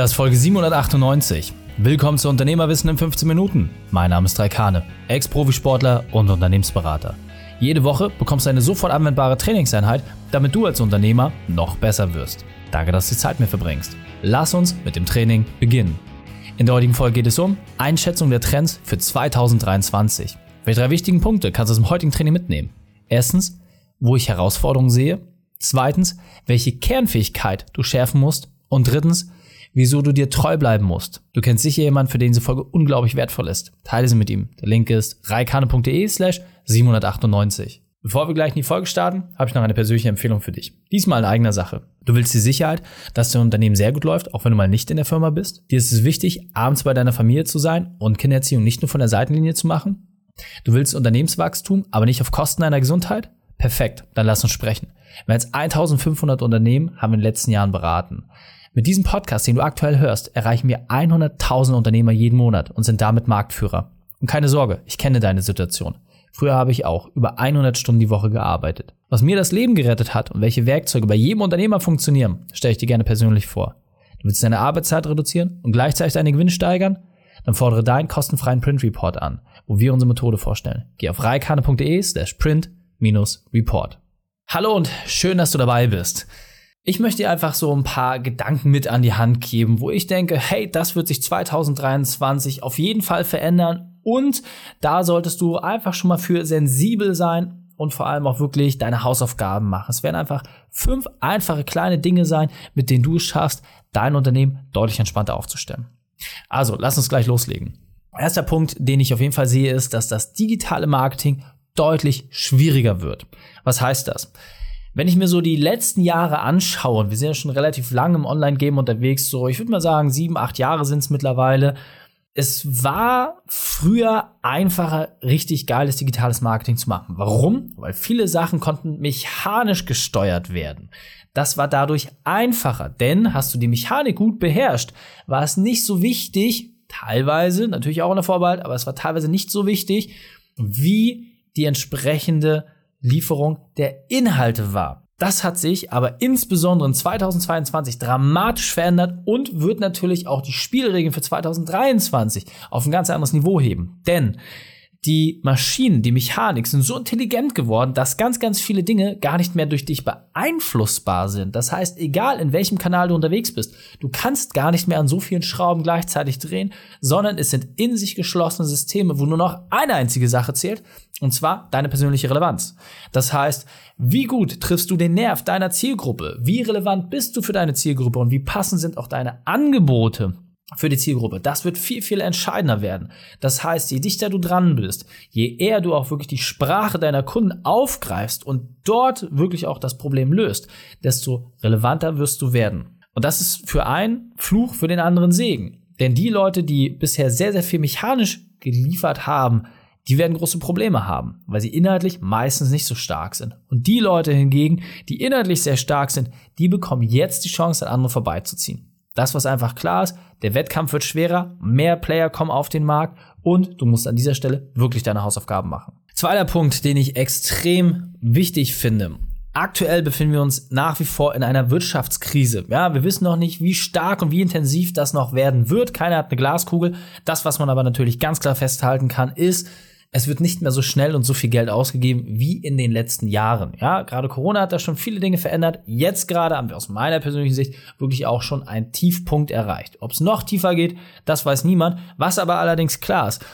Das ist Folge 798. Willkommen zu Unternehmerwissen in 15 Minuten. Mein Name ist Raikane, Ex-Profisportler und Unternehmensberater. Jede Woche bekommst du eine sofort anwendbare Trainingseinheit, damit du als Unternehmer noch besser wirst. Danke, dass du die Zeit mit verbringst. Lass uns mit dem Training beginnen. In der heutigen Folge geht es um Einschätzung der Trends für 2023. Welche drei wichtigen Punkte kannst du aus dem heutigen Training mitnehmen? Erstens, wo ich Herausforderungen sehe. Zweitens, welche Kernfähigkeit du schärfen musst. Und drittens, wieso du dir treu bleiben musst. Du kennst sicher jemanden, für den diese Folge unglaublich wertvoll ist. Teile sie mit ihm. Der Link ist reikane.de slash 798. Bevor wir gleich in die Folge starten, habe ich noch eine persönliche Empfehlung für dich. Diesmal in eigener Sache. Du willst die Sicherheit, dass dein Unternehmen sehr gut läuft, auch wenn du mal nicht in der Firma bist. Dir ist es wichtig, abends bei deiner Familie zu sein und Kindererziehung nicht nur von der Seitenlinie zu machen. Du willst Unternehmenswachstum, aber nicht auf Kosten deiner Gesundheit? Perfekt, dann lass uns sprechen. Mehr als 1500 Unternehmen haben wir in den letzten Jahren beraten. Mit diesem Podcast, den du aktuell hörst, erreichen wir 100.000 Unternehmer jeden Monat und sind damit Marktführer. Und keine Sorge, ich kenne deine Situation. Früher habe ich auch über 100 Stunden die Woche gearbeitet. Was mir das Leben gerettet hat und welche Werkzeuge bei jedem Unternehmer funktionieren, stelle ich dir gerne persönlich vor. Du willst deine Arbeitszeit reduzieren und gleichzeitig deine Gewinne steigern? Dann fordere deinen kostenfreien Print Report an, wo wir unsere Methode vorstellen. Geh auf reikane.de slash print-report. Hallo und schön, dass du dabei bist. Ich möchte dir einfach so ein paar Gedanken mit an die Hand geben, wo ich denke, hey, das wird sich 2023 auf jeden Fall verändern und da solltest du einfach schon mal für sensibel sein und vor allem auch wirklich deine Hausaufgaben machen. Es werden einfach fünf einfache kleine Dinge sein, mit denen du es schaffst, dein Unternehmen deutlich entspannter aufzustellen. Also, lass uns gleich loslegen. Erster Punkt, den ich auf jeden Fall sehe, ist, dass das digitale Marketing deutlich schwieriger wird. Was heißt das? Wenn ich mir so die letzten Jahre anschaue, und wir sind ja schon relativ lange im Online-Game unterwegs, so ich würde mal sagen, sieben, acht Jahre sind es mittlerweile. Es war früher einfacher, richtig geiles digitales Marketing zu machen. Warum? Weil viele Sachen konnten mechanisch gesteuert werden. Das war dadurch einfacher, denn hast du die Mechanik gut beherrscht, war es nicht so wichtig, teilweise, natürlich auch in der Vorbehalt, aber es war teilweise nicht so wichtig, wie die entsprechende Lieferung der Inhalte war. Das hat sich aber insbesondere in 2022 dramatisch verändert und wird natürlich auch die Spielregeln für 2023 auf ein ganz anderes Niveau heben. Denn die Maschinen, die Mechanik sind so intelligent geworden, dass ganz, ganz viele Dinge gar nicht mehr durch dich beeinflussbar sind. Das heißt, egal in welchem Kanal du unterwegs bist, du kannst gar nicht mehr an so vielen Schrauben gleichzeitig drehen, sondern es sind in sich geschlossene Systeme, wo nur noch eine einzige Sache zählt, und zwar deine persönliche Relevanz. Das heißt, wie gut triffst du den Nerv deiner Zielgruppe? Wie relevant bist du für deine Zielgruppe? Und wie passend sind auch deine Angebote? Für die Zielgruppe. Das wird viel, viel entscheidender werden. Das heißt, je dichter du dran bist, je eher du auch wirklich die Sprache deiner Kunden aufgreifst und dort wirklich auch das Problem löst, desto relevanter wirst du werden. Und das ist für einen Fluch, für den anderen Segen. Denn die Leute, die bisher sehr, sehr viel mechanisch geliefert haben, die werden große Probleme haben, weil sie inhaltlich meistens nicht so stark sind. Und die Leute hingegen, die inhaltlich sehr stark sind, die bekommen jetzt die Chance, an anderen vorbeizuziehen. Das, was einfach klar ist, der Wettkampf wird schwerer, mehr Player kommen auf den Markt und du musst an dieser Stelle wirklich deine Hausaufgaben machen. Zweiter Punkt, den ich extrem wichtig finde. Aktuell befinden wir uns nach wie vor in einer Wirtschaftskrise. Ja, wir wissen noch nicht, wie stark und wie intensiv das noch werden wird. Keiner hat eine Glaskugel. Das, was man aber natürlich ganz klar festhalten kann, ist, es wird nicht mehr so schnell und so viel Geld ausgegeben wie in den letzten Jahren. Ja, gerade Corona hat da schon viele Dinge verändert. Jetzt gerade haben wir aus meiner persönlichen Sicht wirklich auch schon einen Tiefpunkt erreicht. Ob es noch tiefer geht, das weiß niemand. Was aber allerdings klar ist,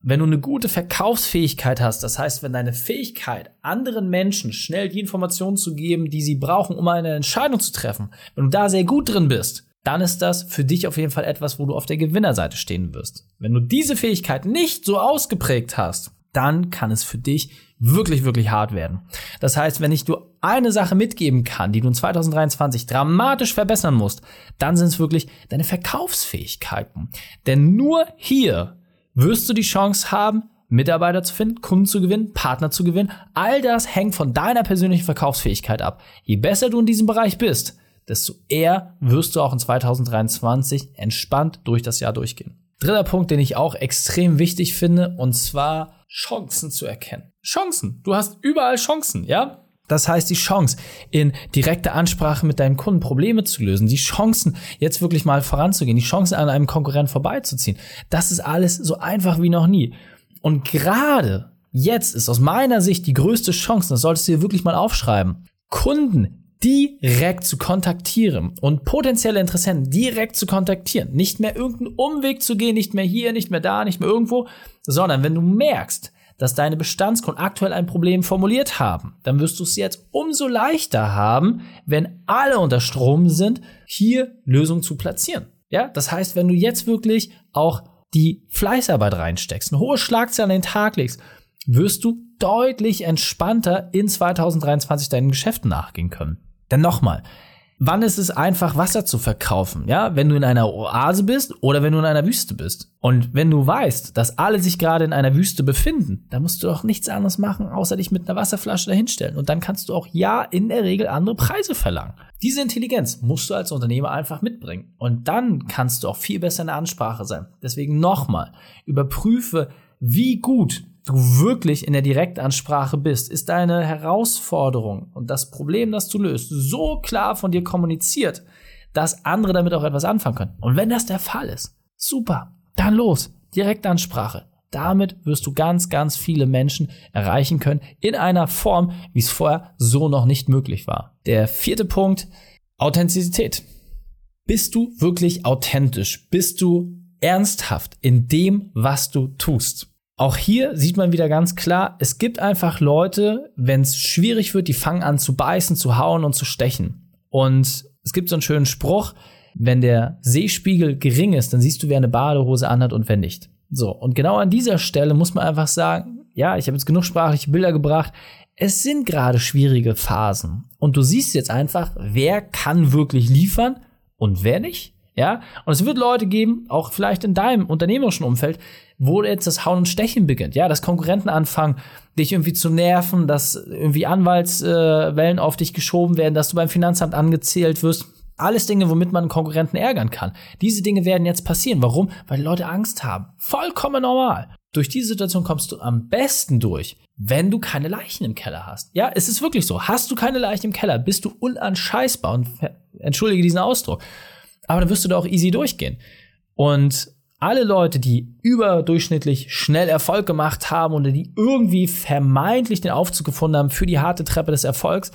wenn du eine gute Verkaufsfähigkeit hast, das heißt, wenn deine Fähigkeit, anderen Menschen schnell die Informationen zu geben, die sie brauchen, um eine Entscheidung zu treffen, wenn du da sehr gut drin bist, dann ist das für dich auf jeden Fall etwas, wo du auf der Gewinnerseite stehen wirst. Wenn du diese Fähigkeit nicht so ausgeprägt hast, dann kann es für dich wirklich, wirklich hart werden. Das heißt, wenn ich dir eine Sache mitgeben kann, die du in 2023 dramatisch verbessern musst, dann sind es wirklich deine Verkaufsfähigkeiten. Denn nur hier wirst du die Chance haben, Mitarbeiter zu finden, Kunden zu gewinnen, Partner zu gewinnen. All das hängt von deiner persönlichen Verkaufsfähigkeit ab. Je besser du in diesem Bereich bist, desto eher wirst du auch in 2023 entspannt durch das Jahr durchgehen. Dritter Punkt, den ich auch extrem wichtig finde, und zwar Chancen zu erkennen. Chancen. Du hast überall Chancen, ja? Das heißt, die Chance, in direkter Ansprache mit deinen Kunden Probleme zu lösen, die Chancen, jetzt wirklich mal voranzugehen, die Chancen an einem Konkurrent vorbeizuziehen, das ist alles so einfach wie noch nie. Und gerade jetzt ist aus meiner Sicht die größte Chance, das solltest du dir wirklich mal aufschreiben, Kunden direkt zu kontaktieren und potenzielle Interessenten direkt zu kontaktieren. Nicht mehr irgendeinen Umweg zu gehen, nicht mehr hier, nicht mehr da, nicht mehr irgendwo, sondern wenn du merkst, dass deine Bestandskunden aktuell ein Problem formuliert haben, dann wirst du es jetzt umso leichter haben, wenn alle unter Strom sind, hier Lösungen zu platzieren. Ja, das heißt, wenn du jetzt wirklich auch die Fleißarbeit reinsteckst, eine hohe Schlagzahl an den Tag legst, wirst du deutlich entspannter in 2023 deinen Geschäften nachgehen können. Denn nochmal, wann ist es einfach, Wasser zu verkaufen? Ja, wenn du in einer Oase bist oder wenn du in einer Wüste bist. Und wenn du weißt, dass alle sich gerade in einer Wüste befinden, dann musst du doch nichts anderes machen, außer dich mit einer Wasserflasche dahinstellen. Und dann kannst du auch ja in der Regel andere Preise verlangen. Diese Intelligenz musst du als Unternehmer einfach mitbringen. Und dann kannst du auch viel besser in der Ansprache sein. Deswegen nochmal, überprüfe, wie gut du wirklich in der Direktansprache bist, ist deine Herausforderung und das Problem, das du löst, so klar von dir kommuniziert, dass andere damit auch etwas anfangen können. Und wenn das der Fall ist, super, dann los, Direktansprache. Damit wirst du ganz, ganz viele Menschen erreichen können in einer Form, wie es vorher so noch nicht möglich war. Der vierte Punkt, Authentizität. Bist du wirklich authentisch? Bist du ernsthaft in dem, was du tust? Auch hier sieht man wieder ganz klar, es gibt einfach Leute, wenn es schwierig wird, die fangen an zu beißen, zu hauen und zu stechen. Und es gibt so einen schönen Spruch, wenn der Sehspiegel gering ist, dann siehst du, wer eine Badehose anhat und wer nicht. So, und genau an dieser Stelle muss man einfach sagen, ja, ich habe jetzt genug sprachliche Bilder gebracht. Es sind gerade schwierige Phasen. Und du siehst jetzt einfach, wer kann wirklich liefern und wer nicht. Ja, und es wird Leute geben, auch vielleicht in deinem unternehmerischen Umfeld, wo jetzt das Hauen und Stechen beginnt. Ja, dass Konkurrenten anfangen, dich irgendwie zu nerven, dass irgendwie Anwaltswellen auf dich geschoben werden, dass du beim Finanzamt angezählt wirst. Alles Dinge, womit man Konkurrenten ärgern kann. Diese Dinge werden jetzt passieren. Warum? Weil die Leute Angst haben. Vollkommen normal. Durch diese Situation kommst du am besten durch, wenn du keine Leichen im Keller hast. Ja, es ist wirklich so. Hast du keine Leichen im Keller, bist du unanscheißbar und entschuldige diesen Ausdruck aber dann wirst du da auch easy durchgehen. Und alle Leute, die überdurchschnittlich schnell Erfolg gemacht haben oder die irgendwie vermeintlich den Aufzug gefunden haben für die harte Treppe des Erfolgs,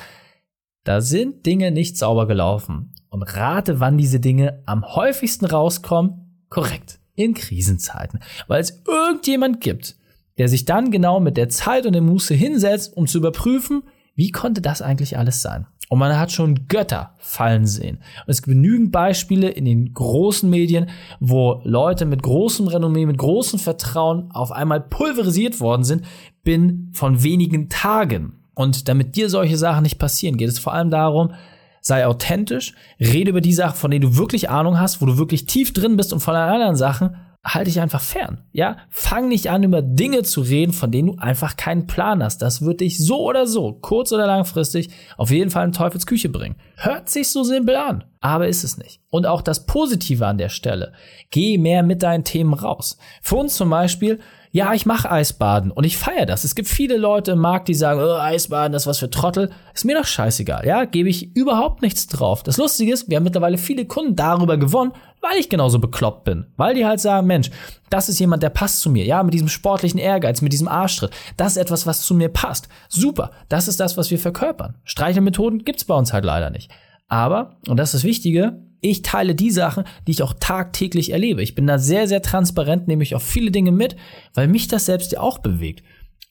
da sind Dinge nicht sauber gelaufen. Und rate, wann diese Dinge am häufigsten rauskommen. Korrekt. In Krisenzeiten. Weil es irgendjemand gibt, der sich dann genau mit der Zeit und der Muße hinsetzt, um zu überprüfen, wie konnte das eigentlich alles sein? Und man hat schon Götter fallen sehen. Und es gibt genügend Beispiele in den großen Medien, wo Leute mit großem Renommee, mit großem Vertrauen auf einmal pulverisiert worden sind, bin von wenigen Tagen. Und damit dir solche Sachen nicht passieren, geht es vor allem darum, sei authentisch, rede über die Sachen, von denen du wirklich Ahnung hast, wo du wirklich tief drin bist und von allen anderen Sachen halte dich einfach fern. Ja, fang nicht an, über Dinge zu reden, von denen du einfach keinen Plan hast. Das wird dich so oder so, kurz oder langfristig, auf jeden Fall in Teufelsküche bringen. Hört sich so simpel an, aber ist es nicht. Und auch das Positive an der Stelle. Geh mehr mit deinen Themen raus. Für uns zum Beispiel, ja, ich mache Eisbaden und ich feiere das. Es gibt viele Leute im Markt, die sagen, oh, Eisbaden, das ist was für Trottel. Ist mir doch scheißegal, ja, gebe ich überhaupt nichts drauf. Das Lustige ist, wir haben mittlerweile viele Kunden darüber gewonnen, weil ich genauso bekloppt bin. Weil die halt sagen, Mensch, das ist jemand, der passt zu mir. Ja, mit diesem sportlichen Ehrgeiz, mit diesem Arschtritt. Das ist etwas, was zu mir passt. Super. Das ist das, was wir verkörpern. Streichelmethoden gibt's bei uns halt leider nicht. Aber, und das ist das Wichtige, ich teile die Sachen, die ich auch tagtäglich erlebe. Ich bin da sehr, sehr transparent, nehme ich auch viele Dinge mit, weil mich das selbst ja auch bewegt.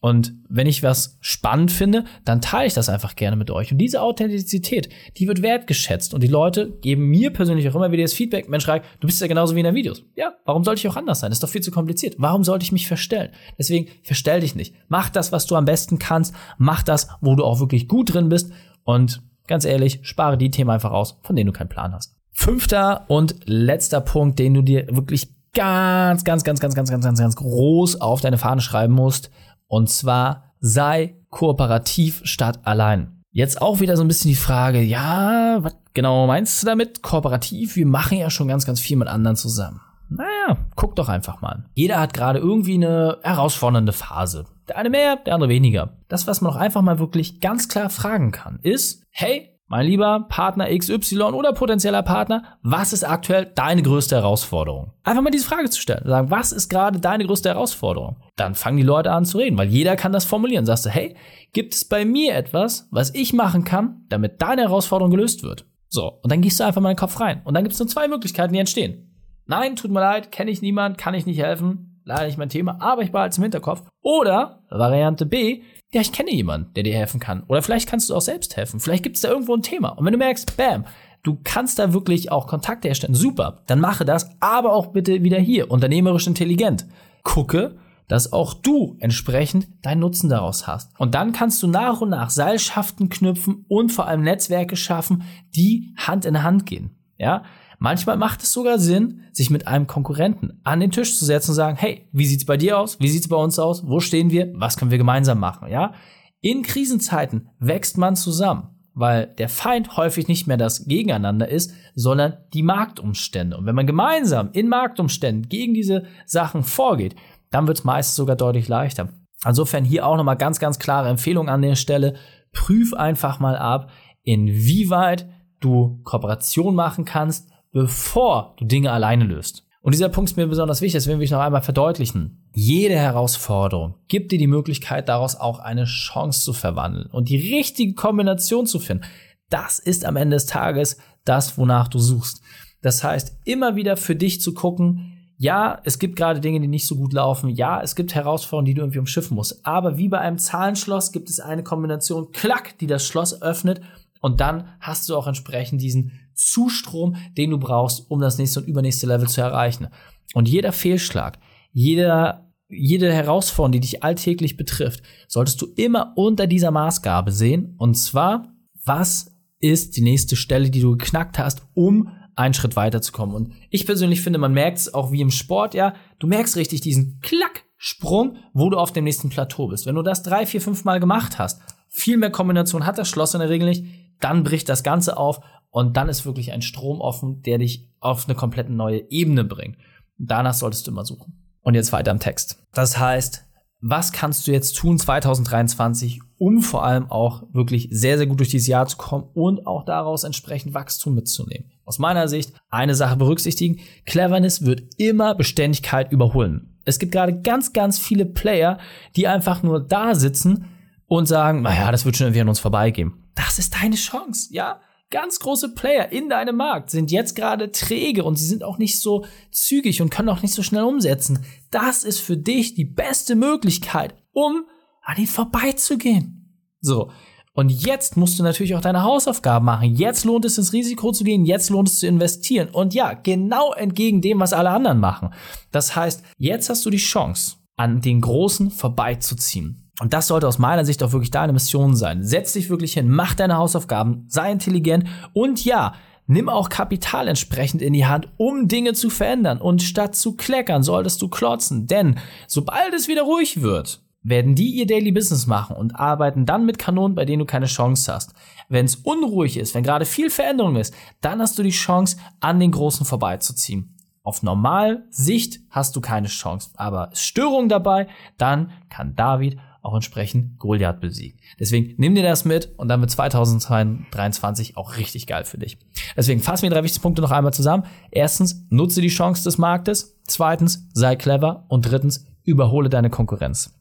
Und wenn ich was spannend finde, dann teile ich das einfach gerne mit euch. Und diese Authentizität, die wird wertgeschätzt. Und die Leute geben mir persönlich auch immer wieder das Feedback, Mensch, Reik, du bist ja genauso wie in den Videos. Ja, warum sollte ich auch anders sein? Das ist doch viel zu kompliziert. Warum sollte ich mich verstellen? Deswegen verstell dich nicht. Mach das, was du am besten kannst. Mach das, wo du auch wirklich gut drin bist. Und ganz ehrlich, spare die Themen einfach aus, von denen du keinen Plan hast. Fünfter und letzter Punkt, den du dir wirklich ganz, ganz, ganz, ganz, ganz, ganz, ganz, ganz groß auf deine Fahne schreiben musst. Und zwar sei kooperativ statt allein. Jetzt auch wieder so ein bisschen die Frage, ja, was genau meinst du damit? Kooperativ? Wir machen ja schon ganz, ganz viel mit anderen zusammen. Naja, guck doch einfach mal. Jeder hat gerade irgendwie eine herausfordernde Phase. Der eine mehr, der andere weniger. Das, was man auch einfach mal wirklich ganz klar fragen kann, ist, hey, mein lieber Partner XY oder potenzieller Partner, was ist aktuell deine größte Herausforderung? Einfach mal diese Frage zu stellen. Sagen, was ist gerade deine größte Herausforderung? Dann fangen die Leute an zu reden, weil jeder kann das formulieren. Sagst du, hey, gibt es bei mir etwas, was ich machen kann, damit deine Herausforderung gelöst wird? So, und dann gehst du einfach mal in den Kopf rein. Und dann gibt es nur zwei Möglichkeiten, die entstehen. Nein, tut mir leid, kenne ich niemand, kann ich nicht helfen, leider nicht mein Thema, aber ich behalte es im Hinterkopf. Oder Variante B, ja, ich kenne jemanden, der dir helfen kann. Oder vielleicht kannst du auch selbst helfen. Vielleicht gibt es da irgendwo ein Thema. Und wenn du merkst, bam, du kannst da wirklich auch Kontakte herstellen, super, dann mache das, aber auch bitte wieder hier, unternehmerisch intelligent. Gucke, dass auch du entsprechend deinen Nutzen daraus hast. Und dann kannst du nach und nach Seilschaften knüpfen und vor allem Netzwerke schaffen, die Hand in Hand gehen. Ja, Manchmal macht es sogar Sinn, sich mit einem Konkurrenten an den Tisch zu setzen und sagen, hey, wie sieht's bei dir aus? Wie sieht's bei uns aus? Wo stehen wir? Was können wir gemeinsam machen? Ja? In Krisenzeiten wächst man zusammen, weil der Feind häufig nicht mehr das Gegeneinander ist, sondern die Marktumstände. Und wenn man gemeinsam in Marktumständen gegen diese Sachen vorgeht, dann wird es meistens sogar deutlich leichter. Insofern hier auch nochmal ganz, ganz klare Empfehlung an der Stelle. Prüf einfach mal ab, inwieweit du Kooperation machen kannst, bevor du Dinge alleine löst. Und dieser Punkt ist mir besonders wichtig, deswegen will ich noch einmal verdeutlichen. Jede Herausforderung gibt dir die Möglichkeit, daraus auch eine Chance zu verwandeln und die richtige Kombination zu finden. Das ist am Ende des Tages das, wonach du suchst. Das heißt, immer wieder für dich zu gucken, ja, es gibt gerade Dinge, die nicht so gut laufen. Ja, es gibt Herausforderungen, die du irgendwie umschiffen musst. Aber wie bei einem Zahlenschloss gibt es eine Kombination, klack, die das Schloss öffnet. Und dann hast du auch entsprechend diesen Zustrom, den du brauchst, um das nächste und übernächste Level zu erreichen. Und jeder Fehlschlag, jeder, jede Herausforderung, die dich alltäglich betrifft, solltest du immer unter dieser Maßgabe sehen. Und zwar, was ist die nächste Stelle, die du geknackt hast, um einen Schritt weiterzukommen. Und ich persönlich finde, man merkt es auch wie im Sport, ja, du merkst richtig diesen Klack-Sprung, wo du auf dem nächsten Plateau bist. Wenn du das drei, vier, fünf Mal gemacht hast, viel mehr Kombination hat das Schloss in der Regel nicht, dann bricht das Ganze auf und dann ist wirklich ein Strom offen, der dich auf eine komplett neue Ebene bringt. Danach solltest du immer suchen. Und jetzt weiter im Text. Das heißt, was kannst du jetzt tun 2023, um vor allem auch wirklich sehr, sehr gut durch dieses Jahr zu kommen und auch daraus entsprechend Wachstum mitzunehmen? Aus meiner Sicht eine Sache berücksichtigen. Cleverness wird immer Beständigkeit überholen. Es gibt gerade ganz, ganz viele Player, die einfach nur da sitzen und sagen, naja, das wird schon irgendwie an uns vorbeigehen. Das ist deine Chance, ja? Ganz große Player in deinem Markt sind jetzt gerade träge und sie sind auch nicht so zügig und können auch nicht so schnell umsetzen. Das ist für dich die beste Möglichkeit, um an ihn vorbeizugehen. So. Und jetzt musst du natürlich auch deine Hausaufgaben machen. Jetzt lohnt es ins Risiko zu gehen. Jetzt lohnt es zu investieren. Und ja, genau entgegen dem, was alle anderen machen. Das heißt, jetzt hast du die Chance, an den Großen vorbeizuziehen. Und das sollte aus meiner Sicht auch wirklich deine Mission sein. Setz dich wirklich hin, mach deine Hausaufgaben, sei intelligent und ja, nimm auch Kapital entsprechend in die Hand, um Dinge zu verändern. Und statt zu kleckern, solltest du klotzen. Denn sobald es wieder ruhig wird, werden die ihr Daily Business machen und arbeiten dann mit Kanonen, bei denen du keine Chance hast. Wenn es unruhig ist, wenn gerade viel Veränderung ist, dann hast du die Chance, an den Großen vorbeizuziehen. Auf Normalsicht hast du keine Chance, aber ist Störung dabei, dann kann David auch entsprechend Goliath besiegen. Deswegen nimm dir das mit und dann wird 2023 auch richtig geil für dich. Deswegen fassen wir drei wichtigsten Punkte noch einmal zusammen. Erstens, nutze die Chance des Marktes. Zweitens, sei clever. Und drittens, überhole deine Konkurrenz.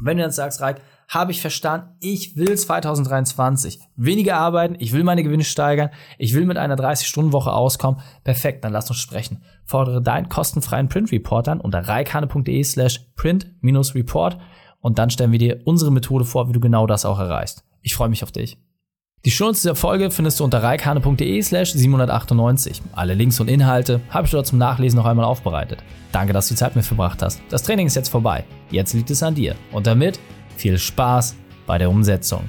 Wenn du jetzt sagst, Reik, habe ich verstanden, ich will 2023 weniger arbeiten, ich will meine Gewinne steigern, ich will mit einer 30-Stunden-Woche auskommen, perfekt, dann lass uns sprechen. Fordere deinen kostenfreien Print-Report an unter reikane.de slash print-report und dann stellen wir dir unsere Methode vor, wie du genau das auch erreichst. Ich freue mich auf dich. Die Shownotes dieser Folge findest du unter reikane.de slash 798. Alle Links und Inhalte habe ich dort zum Nachlesen noch einmal aufbereitet. Danke, dass du die Zeit mit verbracht hast. Das Training ist jetzt vorbei. Jetzt liegt es an dir. Und damit viel Spaß bei der Umsetzung.